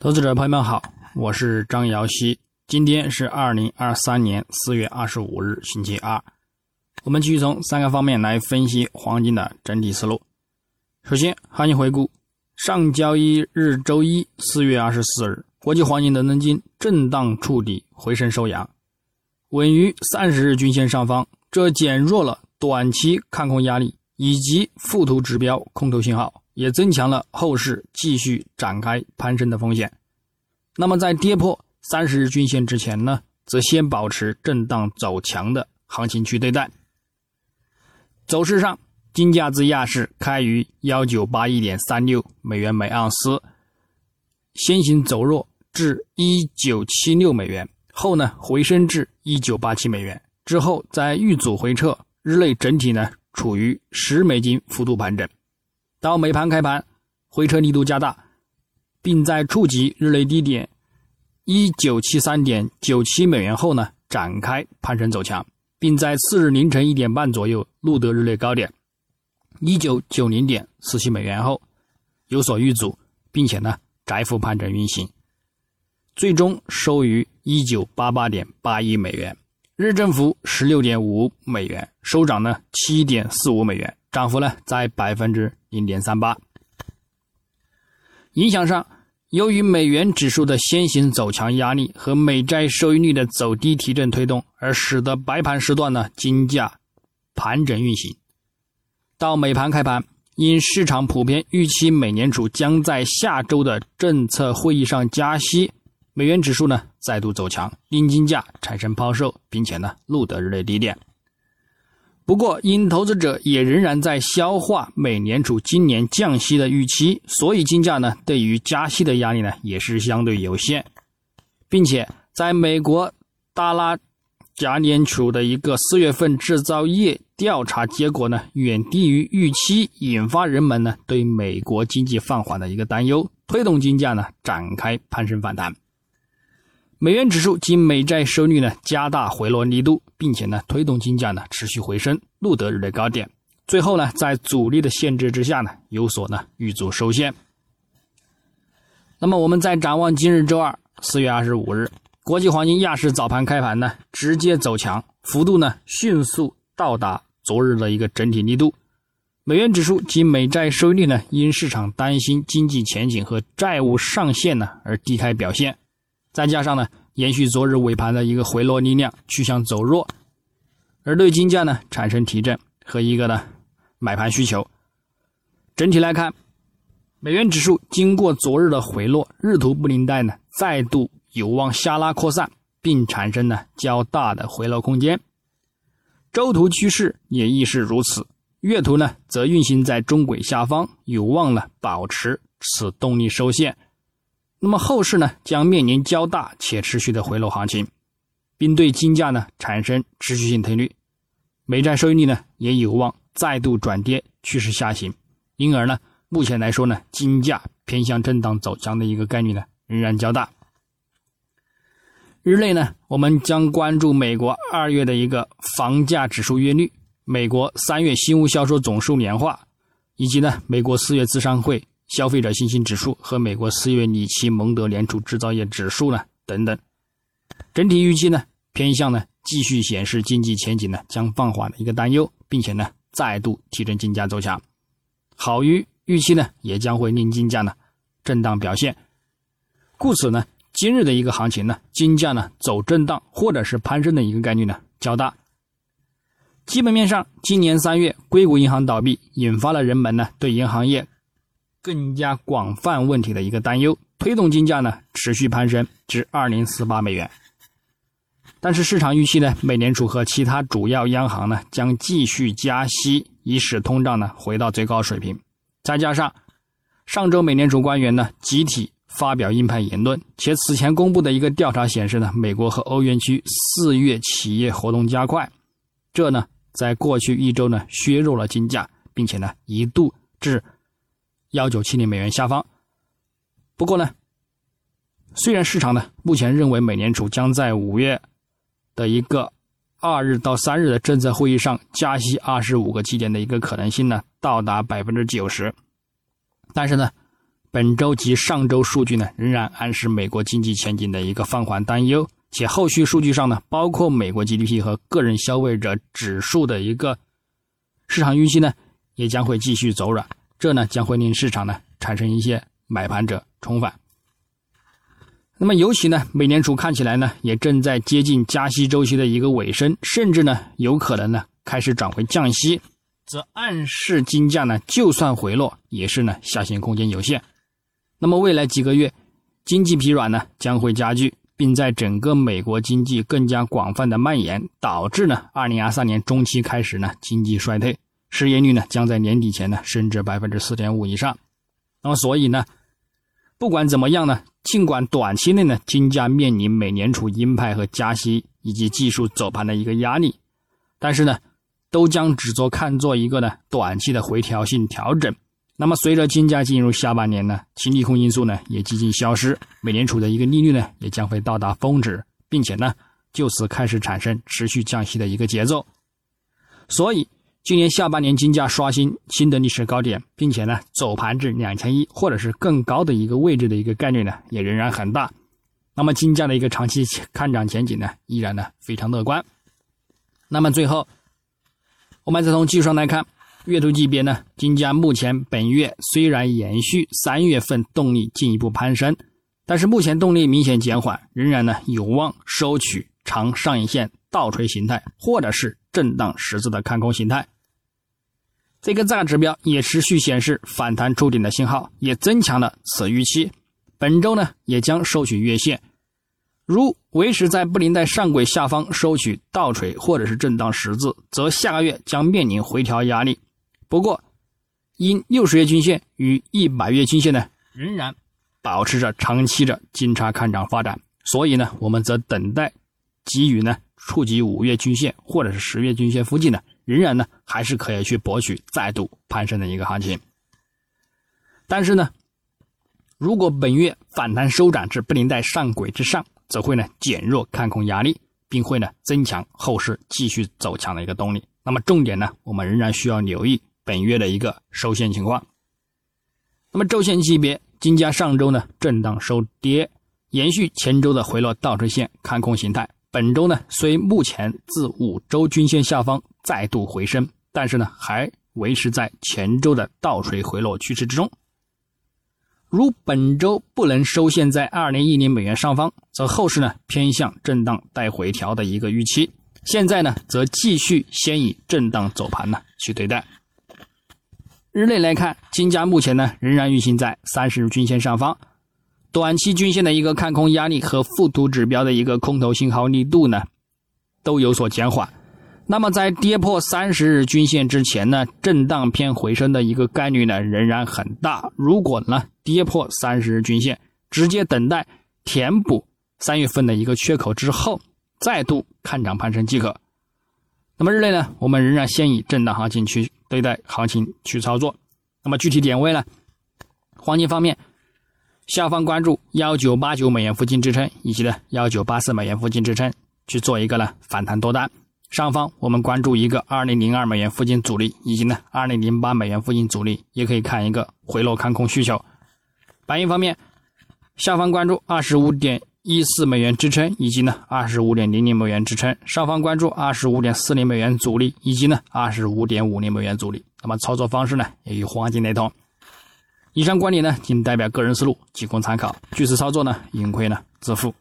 投资者朋友们好，我是张瑶希。今天是二零二三年四月二十五日，星期二。我们继续从三个方面来分析黄金的整体思路。首先，行情回顾：上交易日周一四月二十四日，国际黄金伦敦金震荡触底回升收阳，稳于三十日均线上方，这减弱了短期看空压力以及附图指标空头信号。也增强了后市继续展开攀升的风险。那么，在跌破三十日均线之前呢，则先保持震荡走强的行情去对待。走势上，金价自亚市开于幺九八一点三六美元每盎司，先行走弱至一九七六美元，后呢回升至一九八七美元，之后在遇阻回撤，日内整体呢处于十美金幅度盘整。到美盘开盘，回撤力度加大，并在触及日内低点一九七三点九七美元后呢，展开攀升走强，并在次日凌晨一点半左右录得日内高点一九九零点四七美元后有所遇阻，并且呢窄幅盘整运行，最终收于一九八八点八一美元，日振幅十六点五美元，收涨呢七点四五美元。涨幅呢在百分之零点三八。影响上，由于美元指数的先行走强压力和美债收益率的走低提振推动，而使得白盘时段呢金价盘整运行。到美盘开盘，因市场普遍预期美联储将在下周的政策会议上加息，美元指数呢再度走强，令金价产生抛售，并且呢录得日内低点。不过，因投资者也仍然在消化美联储今年降息的预期，所以金价呢对于加息的压力呢也是相对有限，并且在美国达拉加联储的一个四月份制造业调查结果呢远低于预期，引发人们呢对美国经济放缓的一个担忧，推动金价呢展开攀升反弹。美元指数及美债收益率呢加大回落力度，并且呢推动金价呢持续回升，录得日内高点。最后呢在阻力的限制之下呢有所呢遇阻收线。那么我们再展望今日周二四月二十五日，国际黄金亚市早盘开盘呢直接走强，幅度呢迅速到达昨日的一个整体力度。美元指数及美债收益率呢因市场担心经济前景和债务上限呢而低开表现。再加上呢，延续昨日尾盘的一个回落力量趋向走弱，而对金价呢产生提振和一个呢买盘需求。整体来看，美元指数经过昨日的回落，日图布林带呢再度有望下拉扩散，并产生呢较大的回落空间。周图趋势也亦是如此，月图呢则运行在中轨下方，有望呢保持此动力收线。那么后市呢，将面临较大且持续的回落行情，并对金价呢产生持续性推力，美债收益率呢也有望再度转跌趋势下行，因而呢，目前来说呢，金价偏向震荡走强的一个概率呢仍然较大。日内呢，我们将关注美国二月的一个房价指数月率、美国三月新屋销售总数年化，以及呢美国四月资商会。消费者信心指数和美国四月里奇蒙德联储制造业指数呢等等，整体预期呢偏向呢继续显示经济前景呢将放缓的一个担忧，并且呢再度提振金价走强，好于预期呢也将会令金价呢震荡表现，故此呢今日的一个行情呢金价呢走震荡或者是攀升的一个概率呢较大。基本面上，今年三月硅谷银行倒闭，引发了人们呢对银行业。更加广泛问题的一个担忧，推动金价呢持续攀升至二零四八美元。但是市场预期呢，美联储和其他主要央行呢将继续加息，以使通胀呢回到最高水平。再加上上周美联储官员呢集体发表鹰派言论，且此前公布的一个调查显示呢，美国和欧元区四月企业活动加快，这呢在过去一周呢削弱了金价，并且呢一度至。幺九七零美元下方。不过呢，虽然市场呢目前认为美联储将在五月的一个二日到三日的政策会议上加息二十五个基点的一个可能性呢到达百分之九十，但是呢，本周及上周数据呢，仍然暗示美国经济前景的一个放缓担忧，且后续数据上呢，包括美国 GDP 和个人消费者指数的一个市场预期呢，也将会继续走软，这呢将会令市场呢产生一些买盘者重返。那么，尤其呢，美联储看起来呢，也正在接近加息周期的一个尾声，甚至呢，有可能呢开始转回降息，则暗示金价呢，就算回落，也是呢下行空间有限。那么，未来几个月经济疲软呢将会加剧，并在整个美国经济更加广泛的蔓延，导致呢，二零二三年中期开始呢经济衰退，失业率呢将在年底前呢升至百分之四点五以上。那么，所以呢。不管怎么样呢，尽管短期内呢，金价面临美联储鹰派和加息以及技术走盘的一个压力，但是呢，都将只做看作一个呢短期的回调性调整。那么，随着金价进入下半年呢，其利空因素呢也几近消失，美联储的一个利率呢也将会到达峰值，并且呢，就此开始产生持续降息的一个节奏。所以。今年下半年金价刷新新的历史高点，并且呢走盘至两千一或者是更高的一个位置的一个概率呢也仍然很大。那么金价的一个长期看涨前景呢依然呢非常乐观。那么最后，我们再从技术上来看，月度级别呢金价目前本月虽然延续三月份动力进一步攀升，但是目前动力明显减缓，仍然呢有望收取长上影线倒锤形态或者是震荡十字的看空形态。这个价指标也持续显示反弹触顶的信号，也增强了此预期。本周呢，也将收取月线，如维持在布林带上轨下方收取倒锤或者是震荡十字，则下个月将面临回调压力。不过，因六十月均线与一百月均线呢，仍然保持着长期的金叉看涨发展，所以呢，我们则等待给予呢触及五月均线或者是十月均线附近呢。仍然呢，还是可以去博取再度攀升的一个行情。但是呢，如果本月反弹收涨至布林带上轨之上，则会呢减弱看空压力，并会呢增强后市继续走强的一个动力。那么重点呢，我们仍然需要留意本月的一个收线情况。那么周线级别，金价上周呢震荡收跌，延续前周的回落倒锤线看空形态。本周呢，虽目前自五周均线下方再度回升，但是呢，还维持在前周的倒锤回落趋势之中。如本周不能收线在二零一零美元上方，则后市呢偏向震荡带回调的一个预期。现在呢，则继续先以震荡走盘呢去对待。日内来看，金价目前呢仍然运行在三十日均线上方。短期均线的一个看空压力和附图指标的一个空头信号力度呢，都有所减缓。那么在跌破三十日均线之前呢，震荡偏回升的一个概率呢仍然很大。如果呢跌破三十日均线，直接等待填补三月份的一个缺口之后，再度看涨攀升即可。那么日内呢，我们仍然先以震荡行情去对待行情去操作。那么具体点位呢，黄金方面。下方关注幺九八九美元附近支撑，以及呢幺九八四美元附近支撑，去做一个呢反弹多单。上方我们关注一个二零零二美元附近阻力，以及呢二零零八美元附近阻力，也可以看一个回落看空需求。白银方面，下方关注二十五点一四美元支撑，以及呢二十五点零零美元支撑。上方关注二十五点四零美元阻力，以及呢二十五点五零美元阻力。那么操作方式呢也与黄金雷同。以上观点呢，仅代表个人思路，仅供参考。据此操作呢，盈亏呢自负。